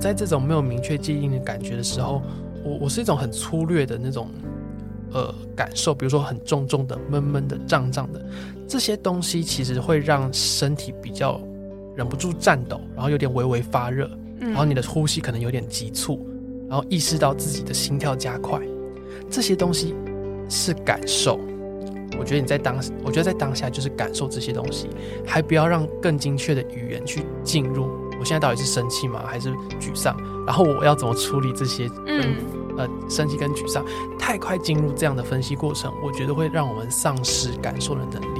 在这种没有明确界定的感觉的时候，我我是一种很粗略的那种呃感受，比如说很重重的、闷闷的、胀胀的这些东西，其实会让身体比较忍不住颤抖，然后有点微微发热，然后你的呼吸可能有点急促，然后意识到自己的心跳加快，这些东西是感受。我觉得你在当，我觉得在当下就是感受这些东西，还不要让更精确的语言去进入。我现在到底是生气吗，还是沮丧？然后我要怎么处理这些？嗯，呃，生气跟沮丧，太快进入这样的分析过程，我觉得会让我们丧失感受的能力。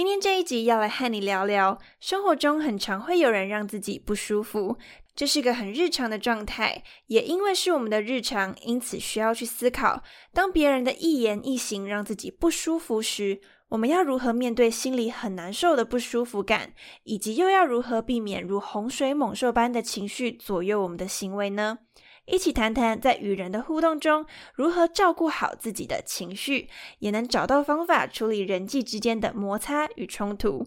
今天这一集要来和你聊聊，生活中很常会有人让自己不舒服，这是个很日常的状态，也因为是我们的日常，因此需要去思考，当别人的一言一行让自己不舒服时，我们要如何面对心里很难受的不舒服感，以及又要如何避免如洪水猛兽般的情绪左右我们的行为呢？一起谈谈在与人的互动中，如何照顾好自己的情绪，也能找到方法处理人际之间的摩擦与冲突。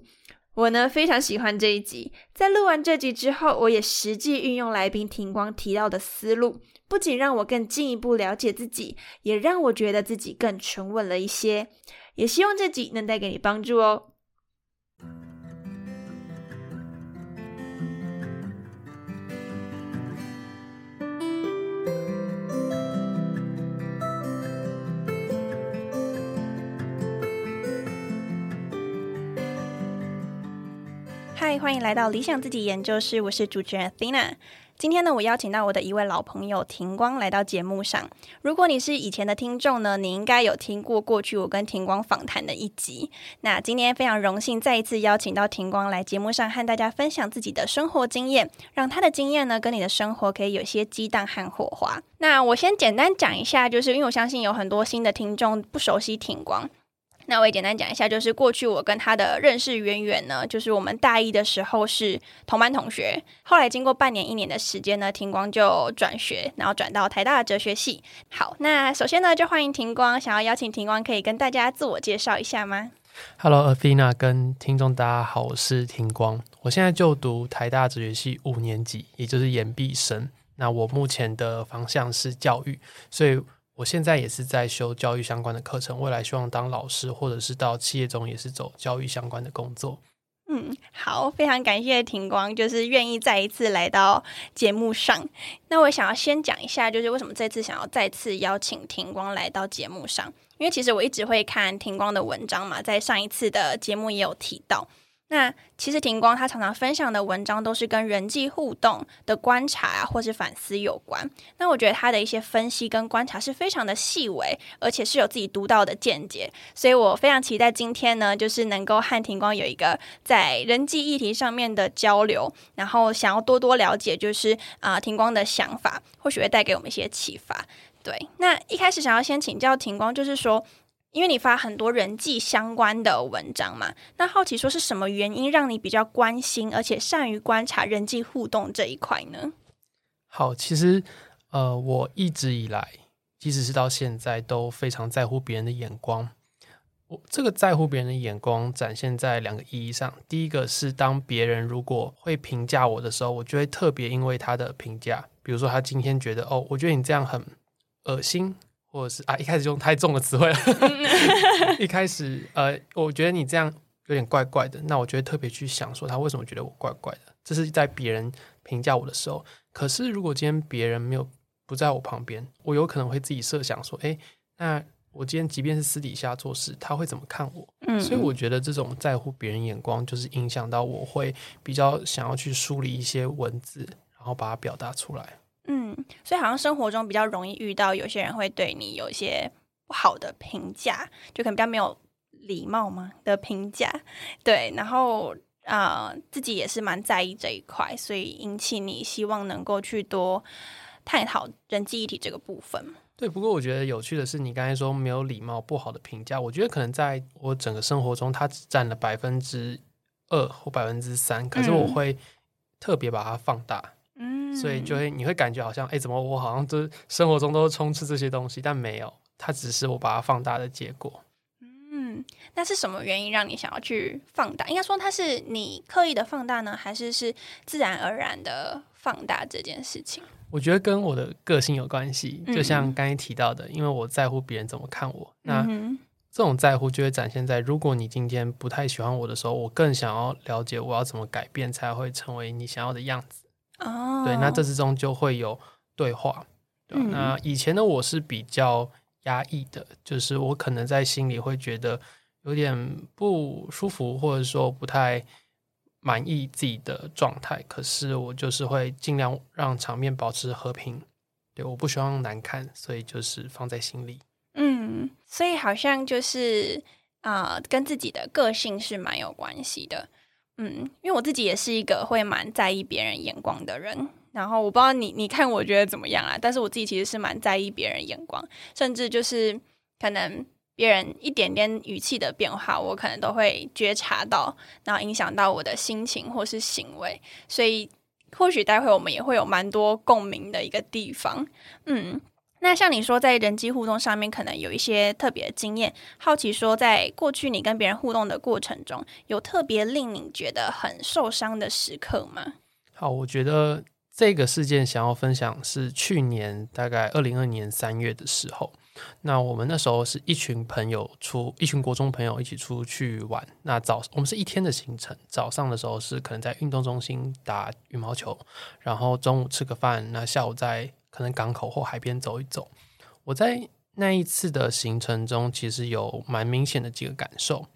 我呢非常喜欢这一集，在录完这集之后，我也实际运用来宾庭光提到的思路，不仅让我更进一步了解自己，也让我觉得自己更沉稳了一些。也希望这集能带给你帮助哦。嗨，欢迎来到理想自己研究室，我是主持人 Thina。今天呢，我邀请到我的一位老朋友庭光来到节目上。如果你是以前的听众呢，你应该有听过过去我跟庭光访谈的一集。那今天非常荣幸再一次邀请到庭光来节目上和大家分享自己的生活经验，让他的经验呢跟你的生活可以有些激荡和火花。那我先简单讲一下，就是因为我相信有很多新的听众不熟悉庭光。那我也简单讲一下，就是过去我跟他的认识渊源呢，就是我们大一的时候是同班同学，后来经过半年一年的时间呢，庭光就转学，然后转到台大哲学系。好，那首先呢，就欢迎庭光，想要邀请庭光可以跟大家自我介绍一下吗？Hello，Athena，跟听众大家好，我是庭光，我现在就读台大哲学系五年级，也就是研毕生。那我目前的方向是教育，所以。我现在也是在修教育相关的课程，未来希望当老师，或者是到企业中也是走教育相关的工作。嗯，好，非常感谢庭光，就是愿意再一次来到节目上。那我想要先讲一下，就是为什么这次想要再次邀请庭光来到节目上，因为其实我一直会看庭光的文章嘛，在上一次的节目也有提到。那其实庭光他常常分享的文章都是跟人际互动的观察啊，或是反思有关。那我觉得他的一些分析跟观察是非常的细微，而且是有自己独到的见解。所以我非常期待今天呢，就是能够和庭光有一个在人际议题上面的交流，然后想要多多了解，就是啊庭光的想法，或许会带给我们一些启发。对，那一开始想要先请教庭光，就是说。因为你发很多人际相关的文章嘛，那好奇说是什么原因让你比较关心，而且善于观察人际互动这一块呢？好，其实呃，我一直以来，即使是到现在，都非常在乎别人的眼光。我这个在乎别人的眼光，展现在两个意义上。第一个是当别人如果会评价我的时候，我就会特别因为他的评价，比如说他今天觉得哦，我觉得你这样很恶心。或者是啊，一开始用太重的词汇了。一开始，呃，我觉得你这样有点怪怪的，那我就会特别去想说他为什么觉得我怪怪的。这是在别人评价我的时候。可是如果今天别人没有不在我旁边，我有可能会自己设想说，哎，那我今天即便是私底下做事，他会怎么看我？嗯，所以我觉得这种在乎别人眼光，就是影响到我会比较想要去梳理一些文字，然后把它表达出来。嗯，所以好像生活中比较容易遇到有些人会对你有一些不好的评价，就可能比较没有礼貌嘛的评价，对，然后啊、呃自己也是蛮在意这一块，所以引起你希望能够去多探讨人际议题这个部分。对，不过我觉得有趣的是，你刚才说没有礼貌、不好的评价，我觉得可能在我整个生活中，它只占了百分之二或百分之三，可是我嗯会特别把它放大，嗯，所以就会你会感觉好像，哎，怎么我好像都生活中都充斥这些东西，但没有，它只是我把它放大的结果。嗯，那是什么原因让你想要去放大？应该说它是你刻意的放大呢，还是是自然而然的放大这件事情？我觉得跟我的个性有关系，就像嗯刚才提到的，因为我在乎别人怎么看我，那这种在乎就会展现在，如果你今天不太喜欢我的时候，我更想要了解我要怎么改变，才会成为你想要的样子。哦，对，那这之中就会有对话。对嗯那以前的我是比较压抑的，就是我可能在心里会觉得有点不舒服，或者说不太满意自己的状态。可是我就是会尽量让场面保持和平。对，我不希望难看，所以就是放在心里。嗯，所以好像就是啊、呃跟自己的个性是蛮有关系的。嗯，因为我自己也是一个会蛮在意别人眼光的人。然后我不知道你你看我觉得怎么样啊？但是我自己其实是蛮在意别人眼光，甚至就是可能别人一点点语气的变化，我可能都会觉察到，然后影响到我的心情或是行为。所以或许待会我们也会有蛮多共鸣的一个地方。嗯，那像你说，在人机互动上面可能有一些特别的经验，好奇说，在过去你跟别人互动的过程中，有特别令你觉得很受伤的时刻吗？好，我觉得这个事件想要分享是去年大概二零二年三月的时候，那我们那时候是一群朋友出，一群国中朋友一起出去玩。那早我们是一天的行程，早上的时候是可能在运动中心打羽毛球，然后中午吃个饭，那下午在可能港口或海边走一走。我在那一次的行程中，其实有蛮明显的几个感受。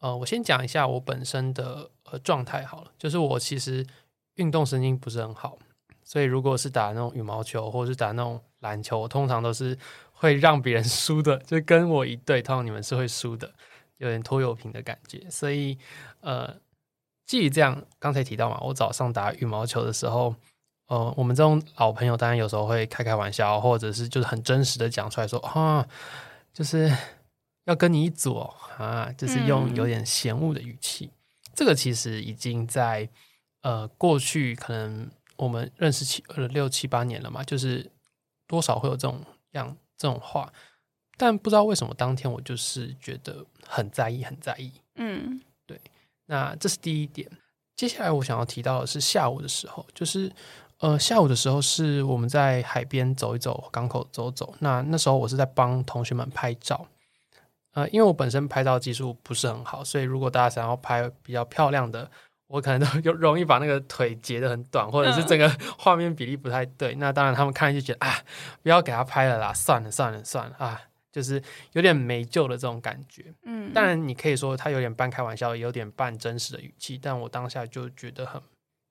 呃，我先讲一下我本身的呃状态好了，就是我其实运动神经不是很好，所以如果是打那种羽毛球或者是打那种篮球，我通常都是会让别人 输的，就跟我一队，通常你们是会输的，有点拖油瓶的感觉。所以呃，基于这样，刚才提到嘛，我早上打羽毛球的时候，呃，我们这种老朋友当然有时候会开开玩笑，或者是就是很真实的讲出来说啊，就是要跟你一组哦啊，就是用嗯有点嫌恶的语气。这个其实已经在呃过去可能我们认识七呃六七八年了嘛，就是多少会有这种样这种话，但不知道为什么当天我就是觉得很在意，很在意。嗯对那这是第一点。接下来我想要提到的是下午的时候，就是呃下午的时候是我们在海边走一走，港口走走。那那时候我是在帮同学们拍照，呃，因为我本身拍照技术不是很好，所以如果大家想要拍比较漂亮的，我可能都 有容易把那个腿截得很短，或者是整个画面比例不太对。那当然他们看就觉得啊，不要给他拍了啦，算了算了算了啊，就是有点没救的这种感觉。嗯，当然，你可以说他有点半开玩笑，也有点半真实的语气，但我当下就觉得很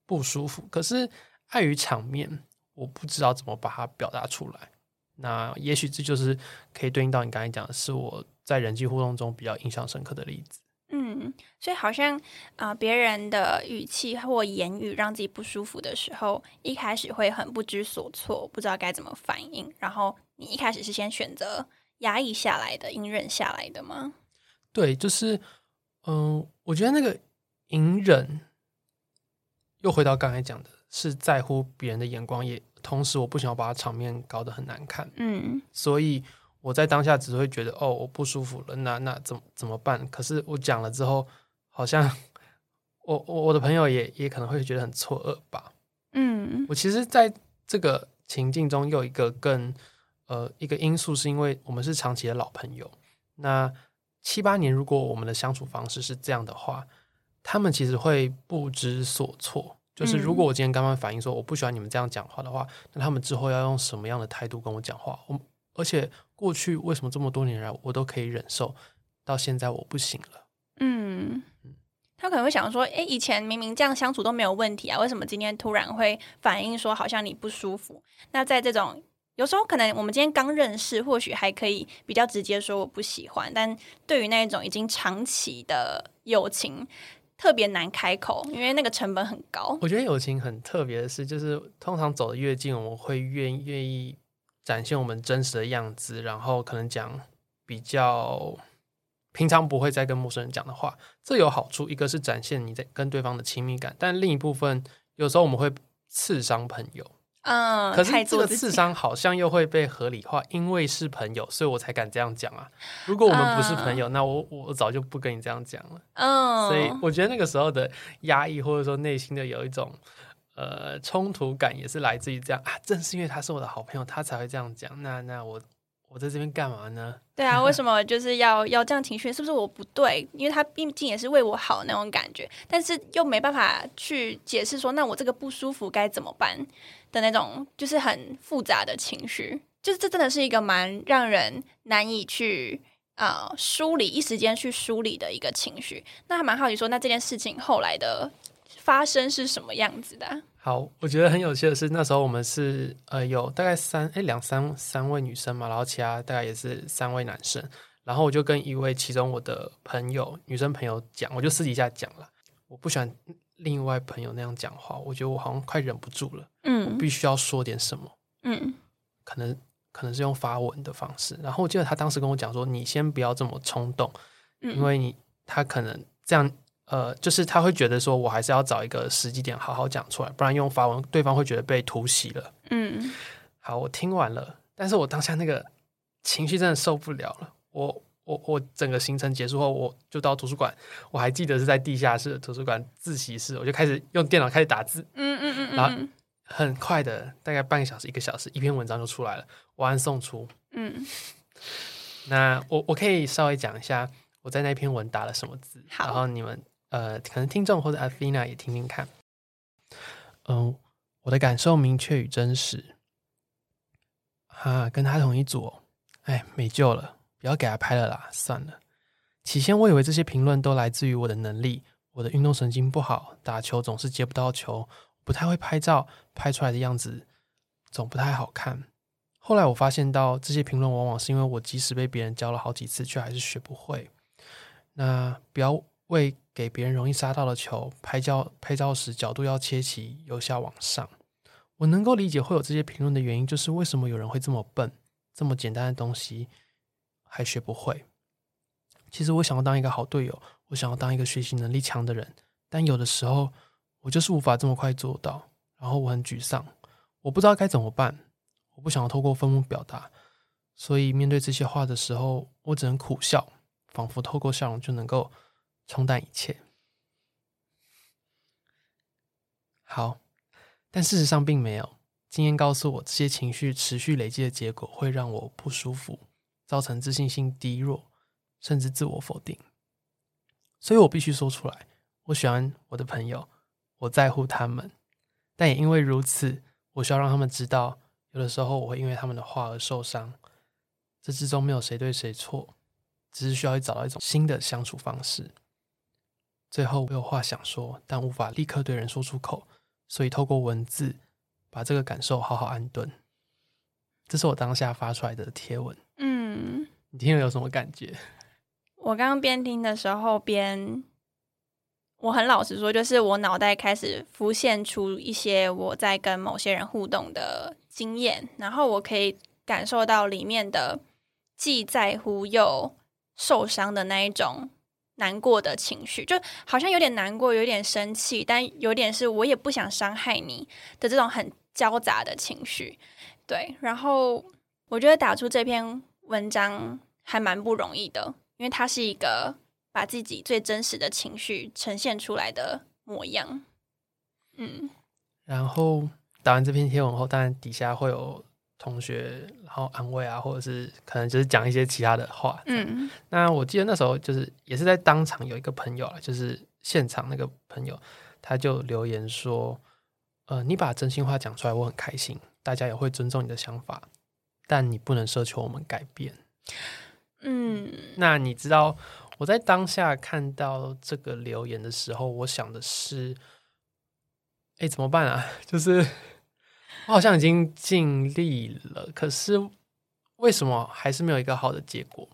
不舒服。可是碍于场面，我不知道怎么把它表达出来。那也许这就是可以对应到你刚才讲的，是我在人际互动中比较印象深刻的例子。嗯，所以好像啊、呃别人的语气或言语让自己不舒服的时候，一开始会很不知所措，不知道该怎么反应。然后你一开始是先选择压抑下来的、隐忍下来的吗？对，就是嗯、我觉得那个隐忍，又回到刚才讲的，是在乎别人的眼光，也同时我不想要把场面搞得很难看。嗯所以我在当下只会觉得哦，我不舒服了，那那怎么怎么办？可是我讲了之后，好像我我我的朋友也也可能会觉得很错愕吧。嗯我其实在这个情境中又有一个更呃一个因素，是因为我们是长期的老朋友。那七八年，如果我们的相处方式是这样的话，他们其实会不知所措。就是如果我今天刚刚反映说我不喜欢你们这样讲话的话，那他们之后要用什么样的态度跟我讲话？我而且过去为什么这么多年来我都可以忍受，到现在我不行了？嗯，他可能会想说，诶，以前明明这样相处都没有问题啊，为什么今天突然会反映说好像你不舒服？那在这种有时候可能我们今天刚认识，或许还可以比较直接说我不喜欢，但对于那一种已经长期的友情，特别难开口，因为那个成本很高。我觉得友情很特别的是，就是通常走得越近，我们会愿愿意展现我们真实的样子，然后可能讲比较平常不会再跟陌生人讲的话。这有好处，一个是展现你在跟对方的亲密感，但另一部分有时候我们会刺伤朋友。嗯，可是这个刺伤好像又会被合理化，因为是朋友，所以我才敢这样讲啊。如果我们不是朋友，那我我早就不跟你这样讲了。嗯，所以我觉得那个时候的压抑，或者说内心的有一种呃冲突感，也是来自于这样啊。正是因为他是我的好朋友，他才会这样讲。那那我我在这边干嘛呢？对啊，为什么就是要要这样情绪？是不是我不对？因为他毕竟也是为我好那种感觉，但是又没办法去解释说，那我这个不舒服该怎么办的那种，就是很复杂的情绪。就是这真的是一个蛮让人难以去呃梳理，一时间去梳理的一个情绪。那还蛮好奇说，那这件事情后来的发生是什么样子的啊？好，我觉得很有趣的是，那时候我们是呃有大概三哎两三三位女生嘛，然后其他大概也是三位男生，然后我就跟一位其中我的朋友女生朋友讲，我就私底下讲了，我不喜欢另外朋友那样讲话，我觉得我好像快忍不住了，嗯必须要说点什么，嗯可能可能是用发文的方式，然后我记得他当时跟我讲说，你先不要这么冲动，因嗯为你他可能这样。呃，就是他会觉得说，我还是要找一个时机点好好讲出来，不然用法文，对方会觉得被突袭了。嗯好，我听完了，但是我当下那个情绪真的受不了了。我我我整个行程结束后，我就到图书馆，我还记得是在地下室的图书馆自习室，我就开始用电脑开始打字，嗯嗯嗯然后嗯很快的，大概半个小时、一个小时，一篇文章就出来了，我按送出。嗯，那我我可以稍微讲一下我在那篇文打了什么字，好然后你们呃，可能听众或者 Athena 也听听看。嗯，我的感受明确与真实。哈，跟他同一组、哦，哎，没救了，不要给他拍了啦，算了。起先我以为这些评论都来自于我的能力，我的运动神经不好，打球总是接不到球，不太会拍照，拍出来的样子总不太好看。后来我发现到这些评论往往是因为我即使被别人教了好几次，却还是学不会。那不要为给别人容易杀到的球拍照拍照时角度要切齐，由下往上。我能够理解会有这些评论的原因，就是为什么有人会这么笨，这么简单的东西还学不会。其实我想要当一个好队友，我想要当一个学习能力强的人，但有的时候我就是无法这么快做到，然后我很沮丧，我不知道该怎么办。我不想要透过愤怒表达，所以面对这些话的时候，我只能苦笑，仿佛透过笑容就能够冲淡一切。好，但事实上并没有。经验告诉我，这些情绪持续累积的结果会让我不舒服，造成自信心低落，甚至自我否定。所以我必须说出来，我喜欢我的朋友，我在乎他们，但也因为如此，我需要让他们知道。有的时候我会因为他们的话而受伤，这之中没有谁对谁错，只是需要找到一种新的相处方式。最后我有话想说，但无法立刻对人说出口，所以透过文字把这个感受好好安顿。这是我当下发出来的贴文，嗯，你听了有什么感觉？我刚刚边听的时候边，我很老实说，就是我脑袋开始浮现出一些我在跟某些人互动的经验，然后我可以感受到里面的既在乎又受伤的那一种难过的情绪，就好像有点难过，有点生气，但有点是我也不想伤害你的这种很交杂的情绪。对，然后我觉得打出这篇文章还蛮不容易的，因为它是一个把自己最真实的情绪呈现出来的模样。嗯然后打完这篇贴文后，当然底下会有同学然后安慰啊，或者是可能就是讲一些其他的话。嗯那我记得那时候就是也是在当场有一个朋友啊，就是现场那个朋友，他就留言说：“呃，你把真心话讲出来，我很开心，大家也会尊重你的想法。但你不能奢求我们改变。嗯那你知道我在当下看到这个留言的时候，我想的是，哎，怎么办啊？就是我好像已经尽力了，可是为什么还是没有一个好的结果？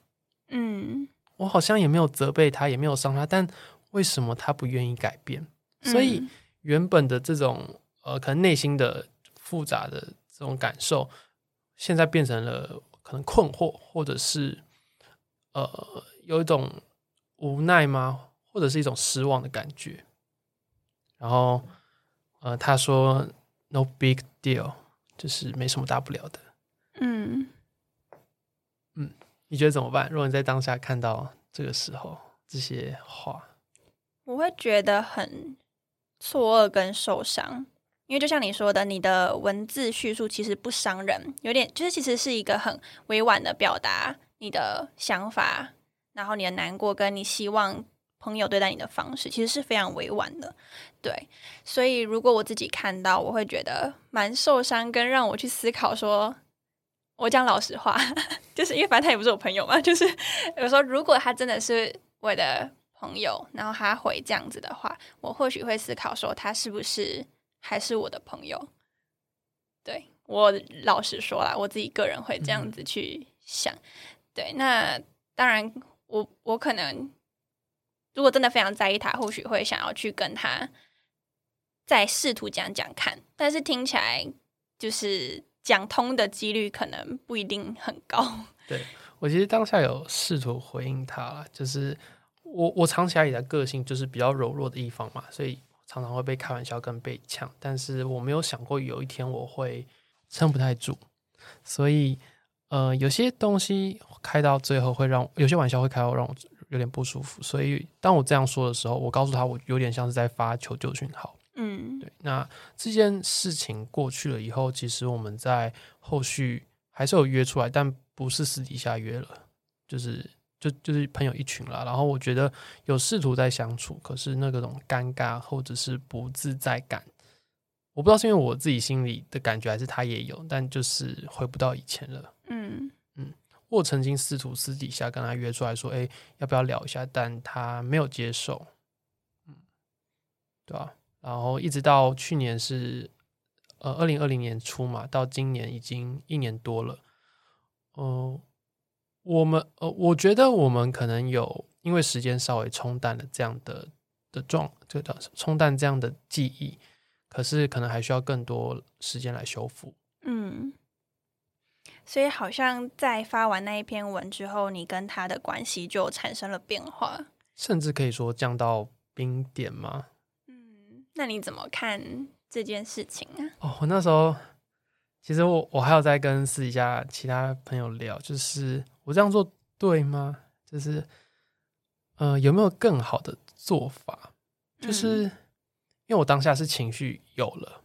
嗯，我好像也没有责备他，也没有伤他，但为什么他不愿意改变？所以嗯原本的这种呃，可能内心的复杂的这种感受，现在变成了可能困惑，或者是呃有一种无奈吗？或者是一种失望的感觉。然后呃，他说 “no big deal”，就是没什么大不了的。嗯嗯，你觉得怎么办？如果你在当下看到这个时候这些话，我会觉得很错愕跟受伤，因为就像你说的，你的文字叙述其实不伤人，有点就是其实是一个很委婉的表达你的想法，然后你的难过跟你希望朋友对待你的方式，其实是非常委婉的。对，所以如果我自己看到，我会觉得蛮受伤，跟让我去思考说。我讲老实话，就是因为反正他也不是我朋友嘛，就是有时候如果他真的是我的朋友，然后他回这样子的话，我或许会思考说他是不是还是我的朋友。对我老实说啦，我自己个人会这样子去想。对，那当然我我可能如果真的非常在意他，或许会想要去跟他再试图讲讲看，但是听起来就是讲通的几率可能不一定很高。对我其实当下有试图回应他了，就是我我长期以来的个性就是比较柔弱的一方嘛，所以常常会被开玩笑跟被呛，但是我没有想过有一天我会撑不太住，所以呃有些东西开到最后会让有些玩笑会开到让我有点不舒服，所以当我这样说的时候，我告诉他我有点像是在发求救讯号。嗯对，那这件事情过去了以后，其实我们在后续还是有约出来，但不是私底下约了，就是就就是朋友一群啦。然后我觉得有试图在相处，可是那个种尴尬或者是不自在感，我不知道是因为我自己心里的感觉，还是他也有，但就是回不到以前了。嗯我曾经试图私底下跟他约出来说，哎、要不要聊一下？但他没有接受，嗯，对吧、然后一直到去年是呃二零二零年初嘛，到今年已经一年多了。呃，我们呃，我觉得我们可能有因为时间稍微冲淡了这样的的状，这个叫冲淡这样的记忆，可是可能还需要更多时间来修复。嗯，所以好像在发完那一篇文之后，你跟他的关系就产生了变化。甚至可以说降到冰点吗？嗯，那你怎么看这件事情啊？哦，我那时候其实我我还有在跟私底下其他朋友聊，就是我这样做对吗？就是呃有没有更好的做法？就是、嗯因为我当下是情绪有了，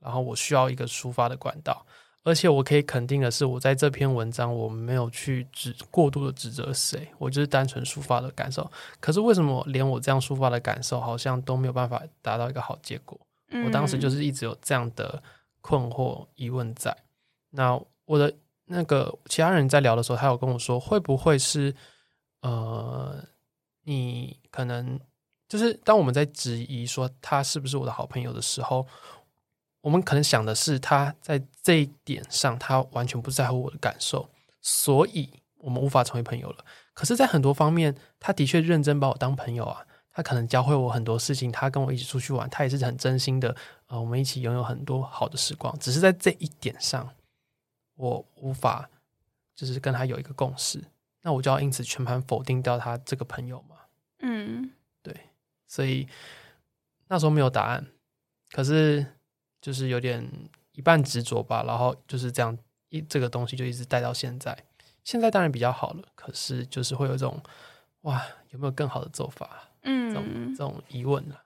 然后我需要一个抒发的管道，而且我可以肯定的是，我在这篇文章我没有去指过度的指责谁，我就是单纯抒发的感受。可是为什么连我这样抒发的感受，好像都没有办法达到一个好结果？我当时就嗯是一直有这样的困惑疑问在。那我的那个其他人在聊的时候，他有跟我说，会不会是呃，你可能就是当我们在质疑说他是不是我的好朋友的时候，我们可能想的是他在这一点上他完全不在乎我的感受，所以我们无法成为朋友了。可是，在很多方面，他的确认真把我当朋友啊。他可能教会我很多事情，他跟我一起出去玩，他也是很真心的。呃，我们一起拥有很多好的时光，只是在这一点上，我无法就是跟他有一个共识，那我就要因此全盘否定掉他这个朋友嘛？嗯对所以那时候没有答案，可是就是有点一半执着吧，然后就是这样一这个东西就一直带到现在。现在当然比较好了，可是就是会有一种哇，有没有更好的做法？嗯这种嗯这，种疑问啊。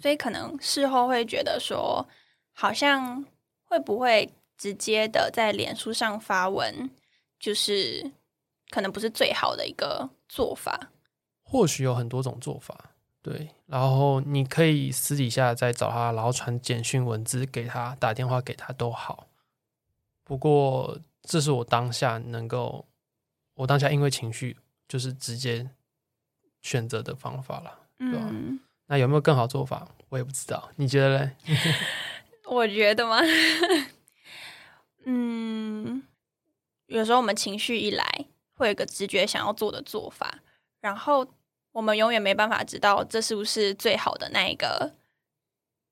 所以可能事后会觉得说，好像会不会直接的在脸书上发文，就是可能不是最好的一个做法。或许有很多种做法，对。然后你可以私底下再找他，然后传简讯文字给他，打电话给他都好。不过这是我当下能够，我当下因为情绪就是直接选择的方法了，对吧？嗯，那有没有更好做法？我也不知道，你觉得嘞？我觉得吗？嗯，有时候我们情绪一来，会有一个直觉想要做的做法，然后我们永远没办法知道这是不是最好的那一个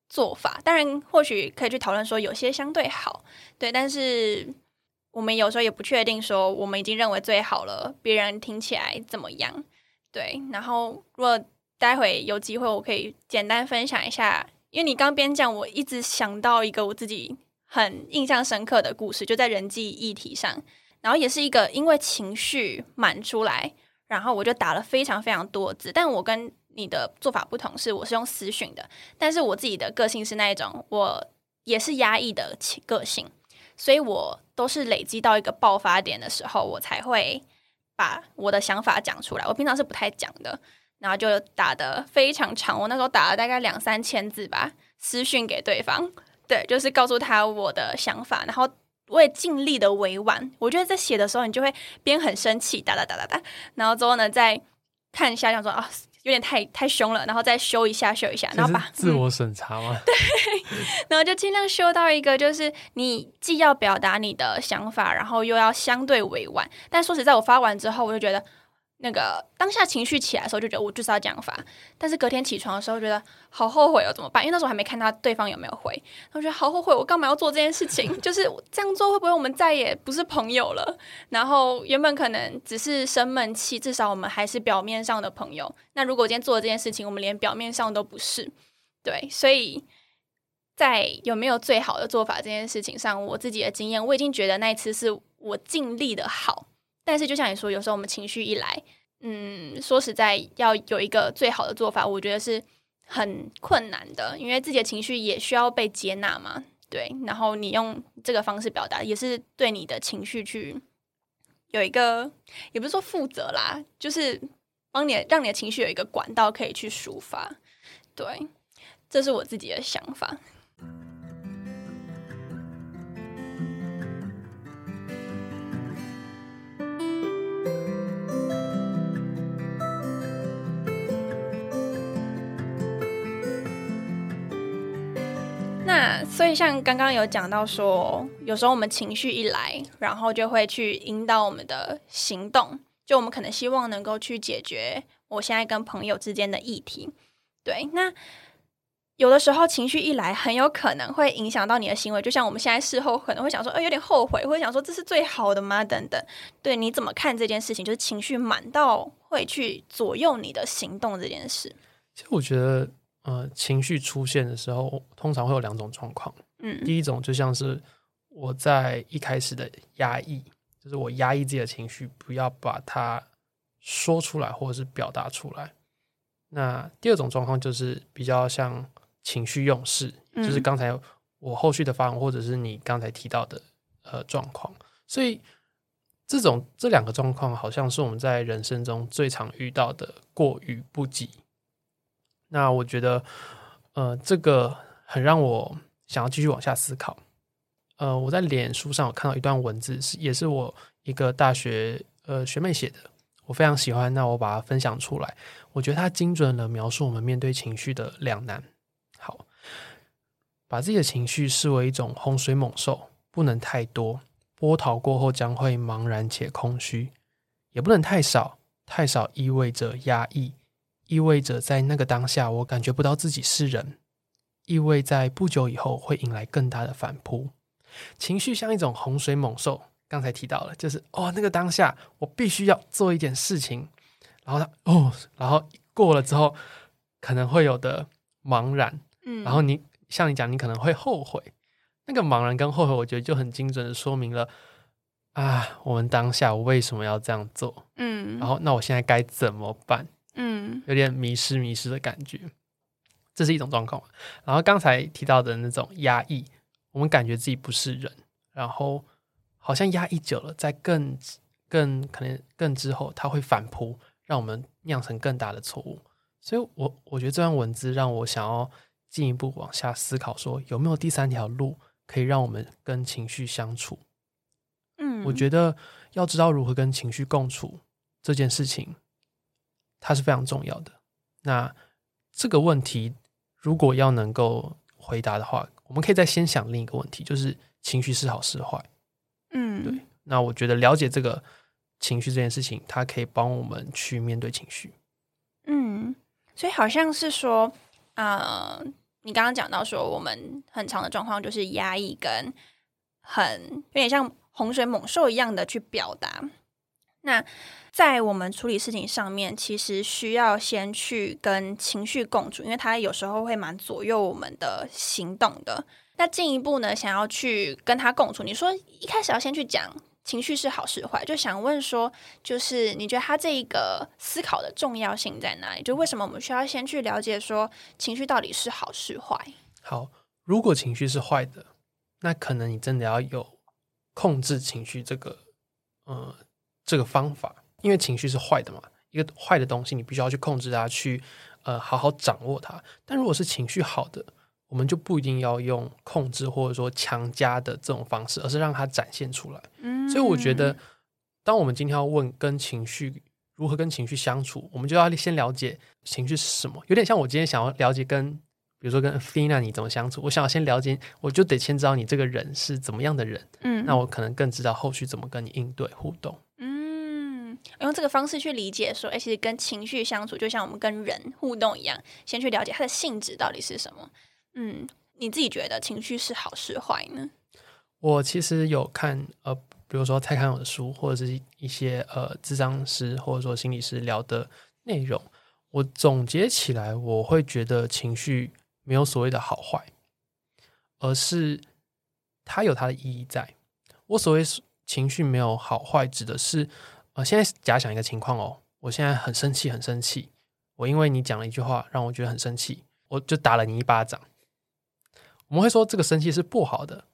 做法。当然，或许可以去讨论说有些相对好，对，但是我们有时候也不确定说我们已经认为最好了，别人听起来怎么样？对，然后如果待会有机会，我可以简单分享一下，因为你刚边讲，我一直想到一个我自己很印象深刻的故事，就在人际议题上，然后也是一个因为情绪满出来，然后我就打了非常非常多字，但我跟你的做法不同，是我是用私讯的，但是我自己的个性是那一种，我也是压抑的个性，所以我都是累积到一个爆发点的时候，我才会把我的想法讲出来。我平常是不太讲的，然后就打的非常长，我那时候打了大概两三千字吧，私讯给对方，对，就是告诉他我的想法，然后我也尽力的委婉。我觉得在写的时候，你就会边很生气，哒哒哒哒哒，然后之后呢再看一下，想说啊。有点太太凶了，然后再修一下，修一下，然后把嗯自我审查吗？然后就尽量修到一个，就是你既要表达你的想法，然后又要相对委婉。但说实在，我发完之后，我就觉得那个当下情绪起来的时候，就觉得我就是要这样发。但是隔天起床的时候，觉得好后悔哦，怎么办？因为那时候还没看他对方有没有回，我觉得好后悔，我干嘛要做这件事情？就是这样做会不会我们再也不是朋友了？然后原本可能只是生闷气，至少我们还是表面上的朋友。那如果今天做了这件事情，我们连表面上都不是，对，所以。在有没有最好的做法这件事情上，我自己的经验，我已经觉得那一次是我尽力的好。但是就像你说，有时候我们情绪一来，嗯，说实在要有一个最好的做法，我觉得是很困难的，因为自己的情绪也需要被接纳嘛。对，然后你用这个方式表达，也是对你的情绪去有一个，也不是说负责啦，就是帮你让你的情绪有一个管道可以去抒发。对，这是我自己的想法。那所以像刚刚有讲到说，有时候我们情绪一来，然后就会去引导我们的行动，就我们可能希望能够去解决我现在跟朋友之间的议题。对，那有的时候情绪一来，很有可能会影响到你的行为。就像我们现在事后可能会想说，呃，有点后悔，会想说这是最好的吗？等等。对，你怎么看这件事情？就是情绪满到会去左右你的行动这件事。其实我觉得，呃，情绪出现的时候，通常会有两种状况。嗯第一种就像是我在一开始的压抑，就是我压抑自己的情绪，不要把它说出来或者是表达出来。那第二种状况就是比较像情绪用事，就是嗯刚才我后续的发言，或者是你刚才提到的呃状况。所以这种这两个状况，好像是我们在人生中最常遇到的过于不及。那我觉得，呃，这个很让我想要继续往下思考。呃，我在脸书上有看到一段文字，是也是我一个大学呃学妹写的，我非常喜欢，那我把它分享出来。我觉得它精准的描述我们面对情绪的两难。好，把自己的情绪视为一种洪水猛兽，不能太多，波涛过后将会茫然且空虚；也不能太少，太少意味着压抑，意味着在那个当下我感觉不到自己是人，意味在不久以后会引来更大的反扑。情绪像一种洪水猛兽，刚才提到了，就是哦，那个当下我必须要做一点事情，然后它哦，然后过了之后可能会有的茫然，嗯然后你像你讲，你可能会后悔。那个茫然跟后悔，我觉得就很精准的说明了啊，我们当下我为什么要这样做，嗯，然后那我现在该怎么办？嗯有点迷失迷失的感觉，这是一种状况。然后刚才提到的那种压抑，我们感觉自己不是人，然后好像压抑久了，在更更可能更之后，它会反扑，让我们酿成更大的错误。所以我我觉得这段文字让我想要进一步往下思考，说有没有第三条路可以让我们跟情绪相处。嗯，我觉得要知道如何跟情绪共处这件事情，它是非常重要的。那这个问题如果要能够回答的话，我们可以再先想另一个问题，就是情绪是好是坏。嗯，对。那我觉得了解这个情绪这件事情，它可以帮我们去面对情绪。嗯，所以好像是说，啊，你刚刚讲到说，我们很长的状况就是压抑跟很有点像洪水猛兽一样的去表达。那在我们处理事情上面，其实需要先去跟情绪共处，因为它有时候会蛮左右我们的行动的。那进一步呢，想要去跟他共处，你说一开始要先去讲。情绪是好是坏？就想问说，就是你觉得他这一个思考的重要性在哪里？就为什么我们需要先去了解说情绪到底是好是坏？好，如果情绪是坏的，那可能你真的要有控制情绪这个呃这个方法，因为情绪是坏的嘛，一个坏的东西，你必须要去控制它，去呃好好掌握它。但如果是情绪好的，我们就不一定要用控制或者说强加的这种方式，而是让它展现出来。嗯，所以我觉得，当我们今天要问跟情绪如何跟情绪相处，我们就要先了解情绪是什么。有点像我今天想要了解跟，比如说跟 Fina 你怎么相处，我想要先了解，我就得先知道你这个人是怎么样的人。嗯，那我可能更知道后续怎么跟你应对互动。用这个方式去理解说，哎，其实跟情绪相处就像我们跟人互动一样，先去了解它的性质到底是什么。嗯，你自己觉得情绪是好是坏呢？我其实有看呃，比如说蔡康永的书，或者是一些呃智商师或者说心理师聊的内容。我总结起来，我会觉得情绪没有所谓的好坏，而是它有它的意义在。我所谓情绪没有好坏，指的是呃，现在假想一个情况哦，我现在很生气，很生气，我因为你讲了一句话，让我觉得很生气，我就打了你一巴掌。我们会说这个生气是不好的，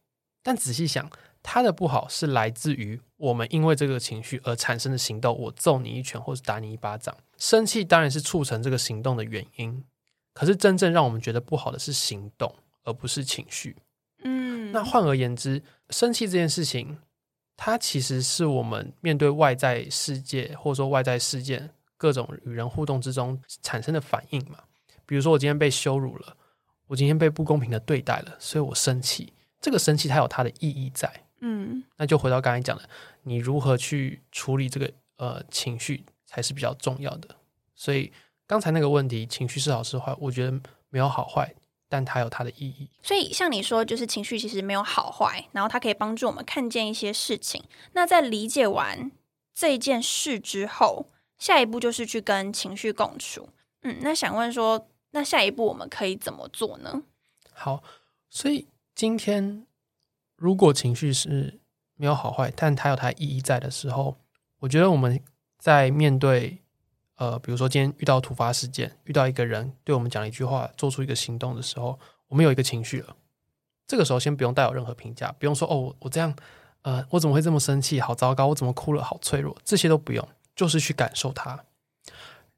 但仔细想，它的不好是来自于我们因为这个情绪而产生的行动。我揍你一拳，或是打你一巴掌，生气当然是促成这个行动的原因。可是真正让我们觉得不好的是行动，而不是情绪。嗯，那换而言之，生气这件事情，它其实是我们面对外在世界或者说外在事件各种与人互动之中产生的反应嘛。比如说，我今天被羞辱了。我今天被不公平的对待了，所以我生气。这个生气它有它的意义在，嗯，那就回到刚才讲的，你如何去处理这个呃情绪才是比较重要的。所以刚才那个问题，情绪是好是坏，我觉得没有好坏，但它有它的意义。所以像你说，就是情绪其实没有好坏，然后它可以帮助我们看见一些事情。那在理解完这件事之后，下一步就是去跟情绪共处。嗯，那想问说。那下一步我们可以怎么做呢？好，所以今天如果情绪是没有好坏，但它有它意义在的时候，我觉得我们在面对呃，比如说今天遇到突发事件，遇到一个人对我们讲一句话，做出一个行动的时候，我们有一个情绪了。这个时候先不用带有任何评价，不用说哦，我这样呃，我怎么会这么生气？好糟糕！我怎么哭了？好脆弱！这些都不用，就是去感受它。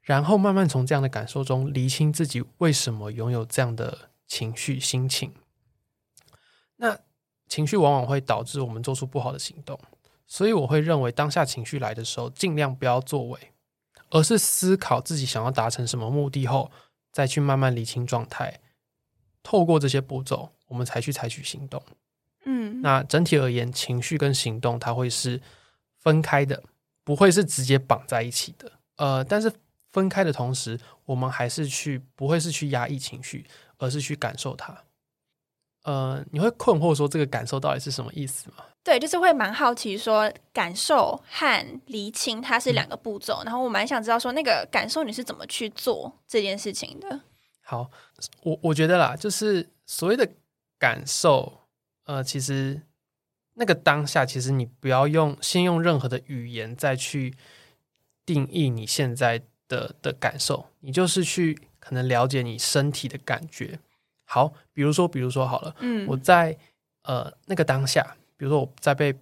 然后慢慢从这样的感受中厘清自己为什么拥有这样的情绪心情。那情绪往往会导致我们做出不好的行动，所以我会认为当下情绪来的时候，尽量不要作为，而是思考自己想要达成什么目的后，再去慢慢理清状态。透过这些步骤，我们才去采取行动。嗯，那整体而言，情绪跟行动它会是分开的，不会是直接绑在一起的。呃，但是。分开的同时，我们还是去不会是去压抑情绪，而是去感受它。呃，你会困惑说这个感受到底是什么意思吗？对，就是会蛮好奇说感受和厘清它是两个步骤，然后我蛮想知道说那个感受你是怎么去做这件事情的。好，我我觉得啦，就是所谓的感受，呃，其实那个当下，其实你不要用先用任何的语言再去定义你现在。的的感受，你就是去可能了解你身体的感觉。好，比如说，比如说好了，嗯，我在呃那个当下，比如说我在被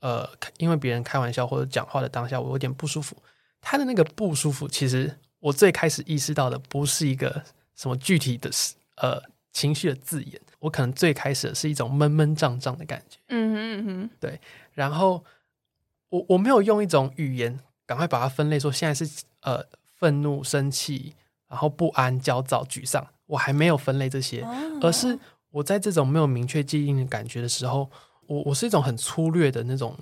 呃因为别人开玩笑或者讲话的当下，我有点不舒服。他的那个不舒服，其实我最开始意识到的不是一个什么具体的呃情绪的字眼，我可能最开始是一种闷闷胀胀的感觉。嗯哼嗯哼，对，然后我我没有用一种语言赶快把它分类，说现在是呃愤怒、生气，然后不安、焦躁、沮丧，我还没有分类这些，而是我在这种没有明确记忆的感觉的时候，我我是一种很粗略的那种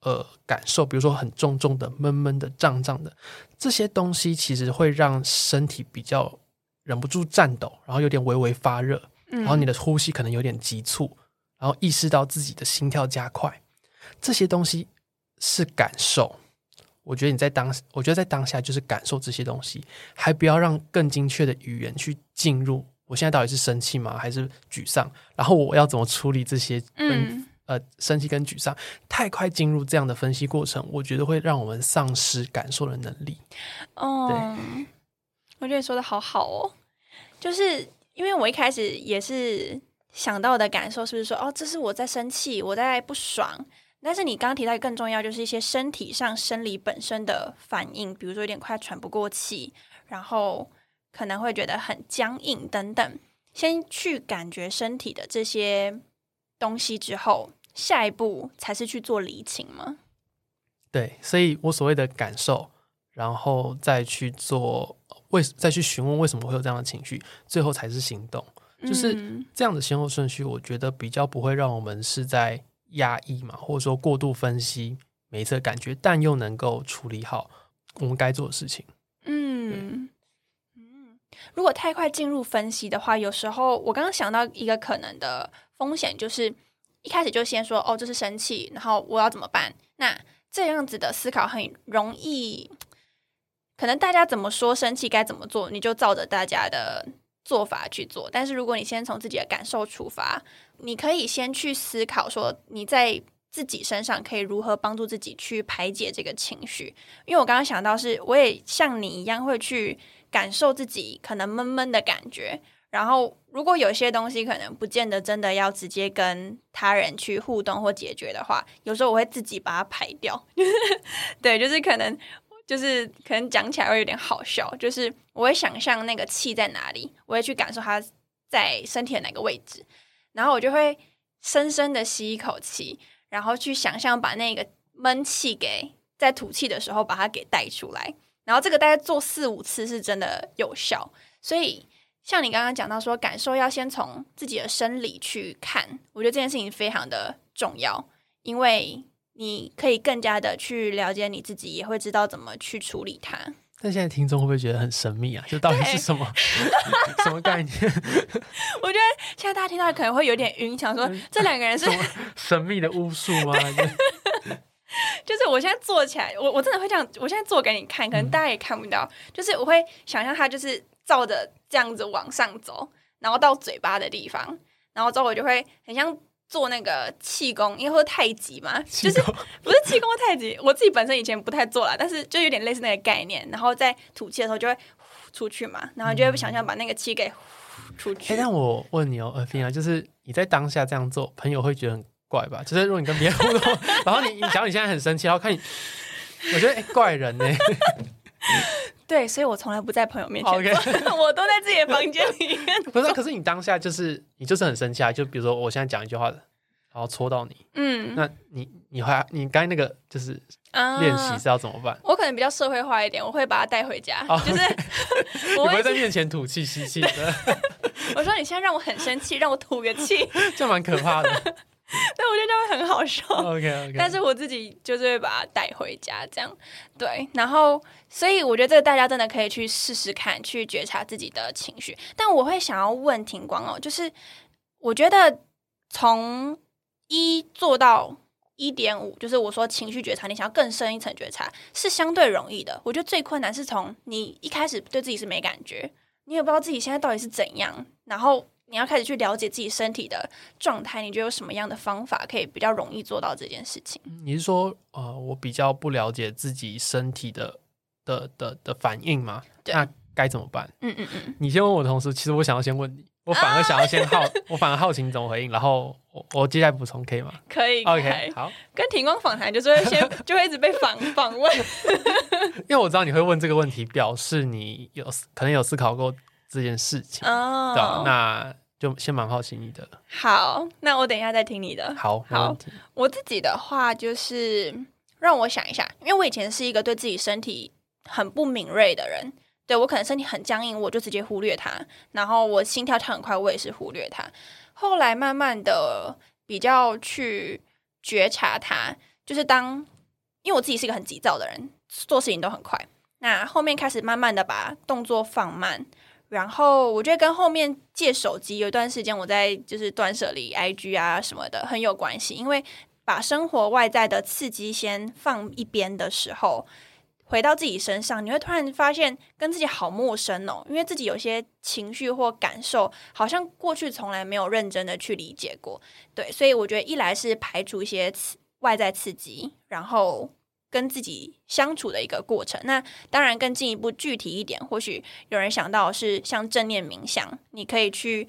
呃感受，比如说很重重的、闷闷的、胀胀的这些东西，其实会让身体比较忍不住颤抖，然后有点微微发热，然后你的呼吸可能有点急促，然后意识到自己的心跳加快，这些东西是感受。我觉得你在当，我觉得在当下就是感受这些东西，还不要让更精确的语言去进入。我现在到底是生气吗，还是沮丧？然后我要怎么处理这些？嗯，呃，生气跟沮丧，太快进入这样的分析过程，我觉得会让我们丧失感受的能力。哦，对，我觉得说的好好哦，就是因为我一开始也是想到的感受，是不是说，哦，这是我在生气，我在不爽。但是你刚刚提到更重要，就是一些身体上生理本身的反应，比如说有点快喘不过气，然后可能会觉得很僵硬等等。先去感觉身体的这些东西之后，下一步才是去做理清吗？对，所以我所谓的感受，然后再去做为再去询问为什么会有这样的情绪，最后才是行动，就是这样的先后顺序。我觉得比较不会让我们是在。压抑嘛，或者说过度分析每一次的感觉，但又能够处理好我们该做的事情。嗯嗯，如果太快进入分析的话，有时候我刚刚想到一个可能的风险，就是一开始就先说哦，这是生气，然后我要怎么办？那这样子的思考很容易，可能大家怎么说生气该怎么做，你就照着大家的。做法去做，但是如果你先从自己的感受出发，你可以先去思考说你在自己身上可以如何帮助自己去排解这个情绪。因为我刚刚想到是，我也像你一样会去感受自己可能闷闷的感觉。然后如果有些东西可能不见得真的要直接跟他人去互动或解决的话，有时候我会自己把它排掉。对，就是可能。就是可能讲起来会有点好笑，就是我会想象那个气在哪里，我会去感受它在身体的哪个位置，然后我就会深深的吸一口气，然后去想象把那个闷气给在吐气的时候把它给带出来，然后这个大概做四五次是真的有效。所以像你刚刚讲到说，感受要先从自己的生理去看，我觉得这件事情非常的重要，因为。你可以更加的去了解你自己，也会知道怎么去处理它。但现在听众会不会觉得很神秘啊？就到底是什么 什么概念？我觉得现在大家听到可能会有点晕，想说这两个人是神秘的巫术吗？就是我现在做起来，我我真的会这样，我现在做给你看，可能大家也看不到。就是我会想象它就是照着这样子往上走，然后到嘴巴的地方，然后之后我就会很像。做那个气功，因为会太极嘛，就是不是气功或太极，我自己本身以前不太做了，但是就有点类似那个概念。然后在吐气的时候就会出去嘛，然后就会想象把那个气给 出去。哎，那我问你哦，尔斌啊，就是你在当下这样做，朋友会觉得很怪吧？就是如果你跟别人互动，然后你你假如你现在很生气，然后看你，我觉得哎，怪人呢。对，所以我从来不在朋友面前 我都在自己的房间里面。不是，可是你当下就是你就是很生气啊！就比如说我现在讲一句话，然后戳到你，嗯，那你你还你刚才那个就是练习是要怎么办？我可能比较社会化一点，我会把它带回家，就是我会在面前吐气吸气的。我说你现在让我很生气，让我吐个气，这蛮可怕的。对，我觉得这样会很好笑。OK OK，但是我自己就是会把它带回家，这样对。然后，所以我觉得这个大家真的可以去试试看，去觉察自己的情绪。但我会想要问庭光哦，就是我觉得从一做到一点五，就是我说情绪觉察，你想要更深一层觉察是相对容易的。我觉得最困难是从你一开始对自己是没感觉，你也不知道自己现在到底是怎样，然后。你要开始去了解自己身体的状态，你觉得有什么样的方法可以比较容易做到这件事情？你是说，呃，我比较不了解自己身体的的的的反应吗？那该怎么办？嗯嗯嗯。你先问我同时，其实我想要先问你，我反而想要先好，我反而好奇你怎么回应，然后我我接下来补充可以吗？可以，OK，好。跟庭光访谈就是会先 就会一直被访访问，因为我知道你会问这个问题，表示你有可能有思考过。这件事情哦，那就先蛮好奇你的。好，那我等一下再听你的。好，好。我自己的话就是，如让我想一下，因为我以前是一个对自己身体很不敏锐的人，对我可能身体很僵硬，我就直接忽略它，然后我心跳跳很快，我也是忽略它。后来慢慢的比较去觉察它，就是当因为我自己是一个很急躁的人，做事情都很快。那后面开始慢慢的把动作放慢，然后我觉得跟后面借手机有一段时间我在就是断舍离 IG 啊什么的很有关系，因为把生活外在的刺激先放一边的时候，回到自己身上，你会突然发现跟自己好陌生哦，因为自己有些情绪或感受，好像过去从来没有认真的去理解过。对，所以我觉得一来是排除一些外在刺激，然后。跟自己相处的一个过程。那当然，更进一步具体一点，或许有人想到是像正念冥想，你可以去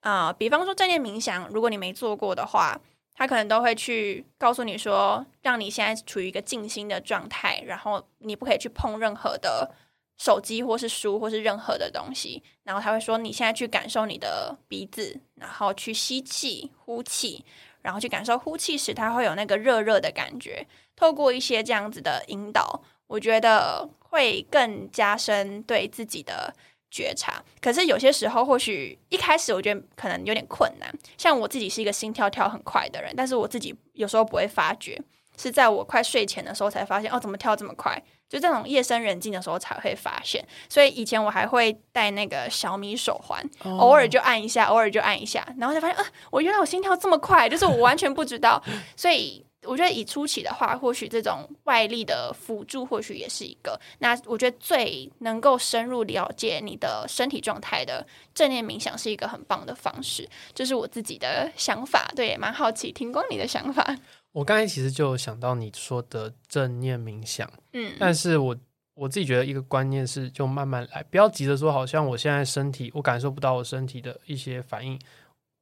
啊，比方说正念冥想，如果你没做过的话，他可能都会去告诉你说，让你现在处于一个静心的状态，然后你不可以去碰任何的手机或是书或是任何的东西，然后他会说，你现在去感受你的鼻子，然后去吸气、呼气。然后去感受呼气时，它会有那个热热的感觉。透过一些这样子的引导，我觉得会更加深对自己的觉察。可是有些时候，或许一开始我觉得可能有点困难。像我自己是一个心跳跳很快的人，但是我自己有时候不会发觉，是在我快睡前的时候才发现，哦，怎么跳这么快？就这种夜深人静的时候才会发现，所以以前我还会戴那个小米手环，偶尔就按一下，偶尔就按一下，然后才发现，啊，我原来我心跳这么快，就是我完全不知道。所以我觉得以初期的话，或许这种外力的辅助，或许也是一个。那我觉得最能够深入了解你的身体状态的正念冥想，是一个很棒的方式。这是我自己的想法，对，也蛮好奇听光你的想法。我刚才其实就想到你说的正念冥想，嗯，但是我我自己觉得一个观念是，就慢慢来，不要急着说，好像我现在身体我感受不到我身体的一些反应，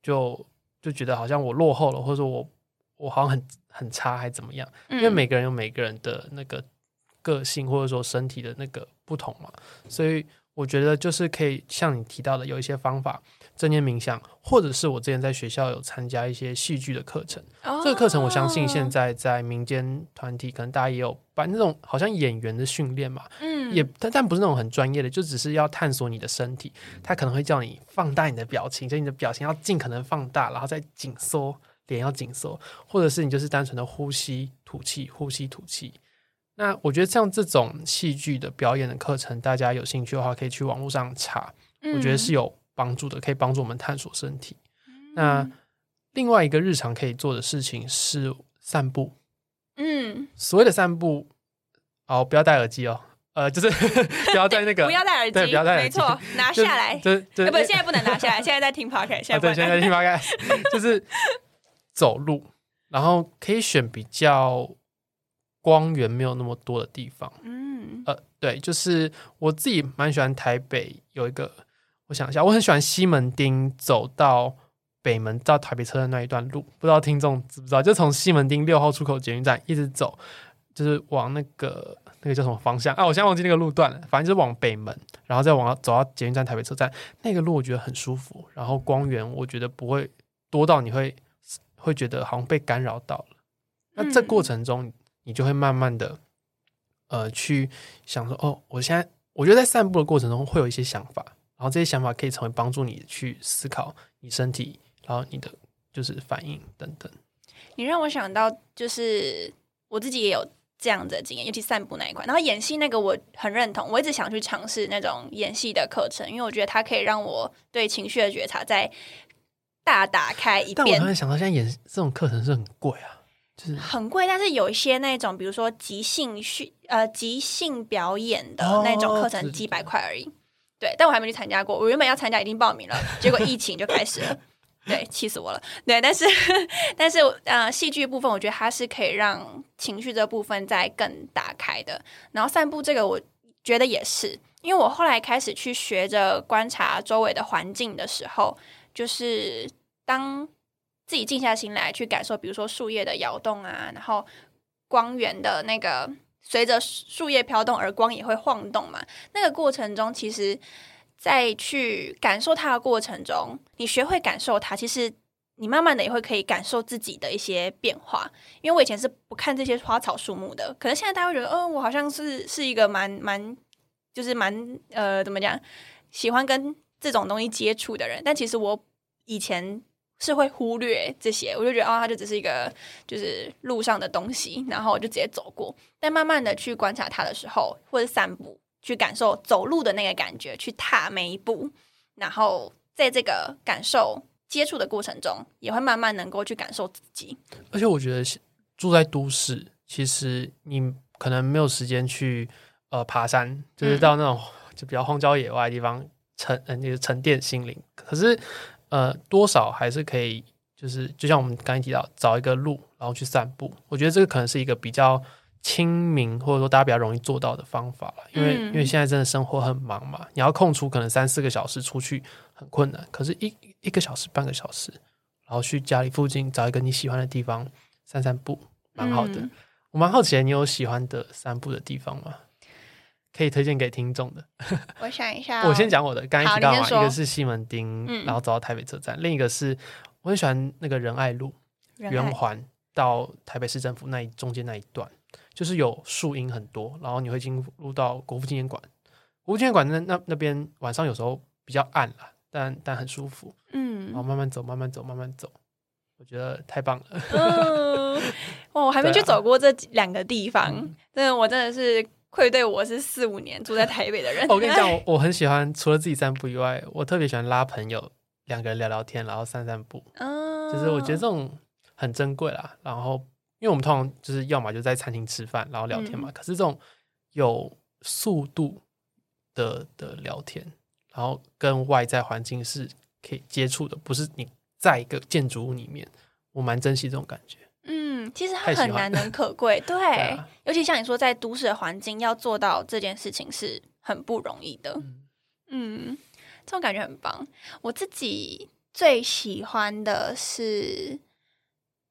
就就觉得好像我落后了，或者说我我好像很很差，还怎么样？因为每个人有每个人的那个个性，或者说身体的那个不同嘛，所以我觉得就是可以像你提到的，有一些方法。正念冥想，或者是我之前在学校有参加一些戏剧的课程。这个课程，我相信现在在民间团体，可能大家也有把那种好像演员的训练嘛。嗯，也但但不是那种很专业的，就只是要探索你的身体。他可能会叫你放大你的表情，就你的表情要尽可能放大，然后再紧缩，脸要紧缩，或者是你就是单纯的呼吸吐气，呼吸吐气。那我觉得像这种戏剧的表演的课程，大家有兴趣的话，可以去网络上查。我觉得是有。帮助的可以帮助我们探索身体。那另外一个日常可以做的事情是散步。嗯，所谓的散步，哦，不要戴耳机哦，呃，就是 不要戴那个，不要戴耳机，对，不要戴耳机，没错，拿下来。对对，不，现在不能拿下来，现在在听 podcast，现在对，现在在听 podcast，就是走路，然后可以选比较光源没有那么多的地方。嗯，呃，对，就是我自己蛮喜欢台北有一个。我想一下，我很喜欢西门町走到北门到台北车站那一段路，不知道听众知不知道？就从西门町六号出口捷运站一直走，就是往那个那个叫什么方向啊？我现在忘记那个路段了。反正就是往北门，然后再往走到捷运站台北车站那个路，我觉得很舒服。然后光源我觉得不会多到你会会觉得好像被干扰到了。那这过程中，你就会慢慢的呃去想说，哦，我现在我觉得在散步的过程中会有一些想法。然后这些想法可以成为帮助你去思考你身体，然后你的就是反应等等。你让我想到，就是我自己也有这样的经验，尤其散步那一块。然后演戏那个我很认同，我一直想去尝试那种演戏的课程，因为我觉得它可以让我对情绪的觉察再大打开一遍。但我突然想到，现在演这种课程是很贵啊，就是很贵。但是有一些那种，比如说即兴训呃即兴表演的那种课程，几百块而已。对，但我还没去参加过。我原本要参加，已经报名了，结果疫情就开始了。对，气死我了。对，但是 但是呃，戏剧部分，我觉得它是可以让情绪这部分再更打开的。然后散步这个，我觉得也是，因为我后来开始去学着观察周围的环境的时候，就是当自己静下心来去感受，比如说树叶的摇动啊，然后光源的那个。随着树叶飘动，而光也会晃动嘛。那个过程中，其实，在去感受它的过程中，你学会感受它，其实你慢慢的也会可以感受自己的一些变化。因为我以前是不看这些花草树木的，可能现在大家会觉得，哦，我好像是是一个蛮蛮，就是蛮呃，怎么讲，喜欢跟这种东西接触的人。但其实我以前是会忽略这些，我就觉得，哦，它就只是一个就是路上的东西，然后我就直接走过。但慢慢的去观察它的时候，或者散步，去感受走路的那个感觉，去踏每一步，然后在这个感受。接触的过程中，也会慢慢能够去感受自己。而且我觉得住在都市，其实你可能没有时间去呃爬山，就是到那种就比较荒郊野外的地方沉呃那个沉淀心灵。可是呃多少还是可以，就是就像我们刚才提到，找一个路然后去散步。我觉得这个可能是一个比较亲民或者说大家比较容易做到的方法了。因为因为现在真的生活很忙嘛，你要空出可能三四个小时出去很困难。可是，一一个小时、半个小时，然后去家里附近找一个你喜欢的地方散散步，蛮好的。我蛮好奇，你有喜欢的散步的地方吗？可以推荐给听众的。我想一下，我先讲我的。刚才提到嘛，一个是西门町，然后走到台北车站；另一个是我很喜欢那个仁爱路圆环到台北市政府那一中间那一段，就是有树荫很多，然后你会进入到国父纪念馆。国父纪念馆那那那边晚上有时候比较暗了。但但很舒服，嗯，然后慢慢走，慢慢走，慢慢走，我觉得太棒了。嗯，哇，我还没去走过这两个地方，真的，我真的是愧对我是四五年住在台北的人。我跟你讲，我我很喜欢，除了自己散步以外，我特别喜欢拉朋友，两个人聊聊天，然后散散步。嗯，就是我觉得这种很珍贵啦。然后，因为我们通常就是要么就在餐厅吃饭，然后聊天嘛。可是这种有速度的的聊天。然后跟外在环境是可以接触的，不是你在一个建筑物里面，我蛮珍惜这种感觉。嗯，其实它很难能可贵，对，尤其像你说在都市的环境要做到这件事情是很不容易的。嗯，这种感觉很棒。我自己最喜欢的是，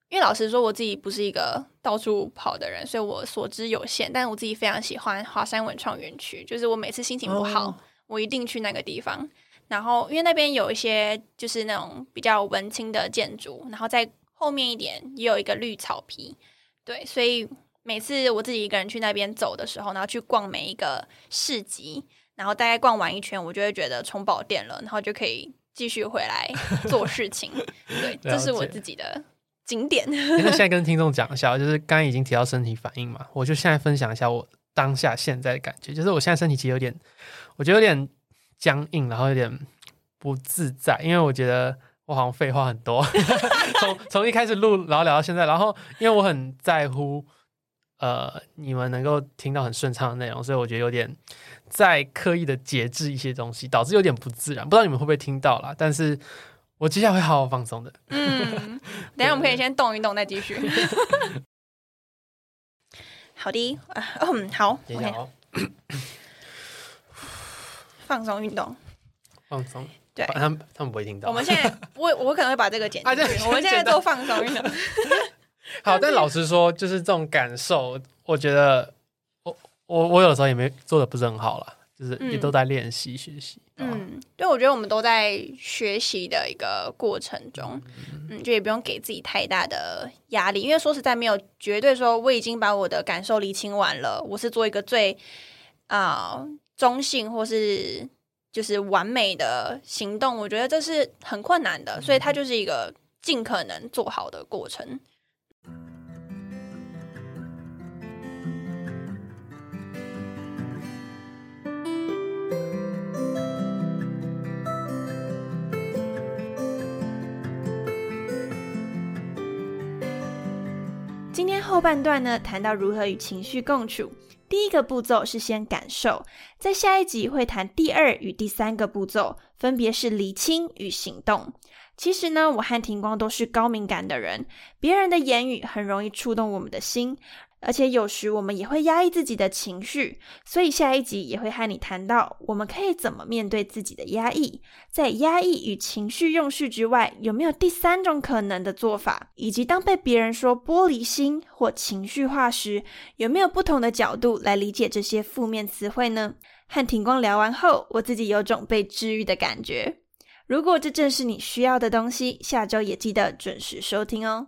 因为老实说，我自己不是一个到处跑的人，所以我所知有限。但我自己非常喜欢华山文创园区，就是我每次心情不好。我一定去那个地方，然后因为那边有一些就是那种比较文青的建筑，然后在后面一点也有一个绿草皮，对，所以每次我自己一个人去那边走的时候，然后去逛每一个市集，然后大概逛完一圈，我就会觉得充饱电了，然后就可以继续回来 做事情。对，这是我自己的景点。那现在跟听众讲一下，就是刚刚已经提到身体反应嘛，我就现在分享一下我当下现在的感觉，就是我现在身体其实有点。我觉得有点僵硬，然后有点不自在，因为我觉得我好像废话很多，从从一开始录，然后聊到现在，然后因为我很在乎呃你们能够听到很顺畅的内容，所以我觉得有点在刻意的节制一些东西，导致有点不自然。不知道你们会不会听到啦，但是我接下来会好好放松的。嗯，等下我们可以先动一动，再继续。好的，嗯，好，OK。放松运动，放松。对，他们他们不会听到。我们现在，我我可能会把这个剪进去。我们现在都放松一下。好，但老实说，就是这种感受，我觉得我我我有时候也没做的不是很好了，就是也都在练习学习。嗯，对，我觉得我们都在学习的一个过程中，嗯，就也不用给自己太大的压力，因为说实在，没有绝对说我已经把我的感受理清完了，我是做一个最啊。中性或是就是完美的行动，我觉得这是很困难的，所以它就是一个尽可能做好的过程。今天后半段呢，谈到如何与情绪共处。第一个步骤是先感受，在下一集会谈第二与第三个步骤，分别是理清与行动。其实呢，我和庭光都是高敏感的人，别人的言语很容易触动我们的心。而且有时我们也会压抑自己的情绪，所以下一集也会和你谈到我们可以怎么面对自己的压抑，在压抑与情绪用事之外，有没有第三种可能的做法？以及当被别人说玻璃心或情绪化时，有没有不同的角度来理解这些负面词汇呢？和庭光聊完后，我自己有种被治愈的感觉。如果这正是你需要的东西，下周也记得准时收听哦。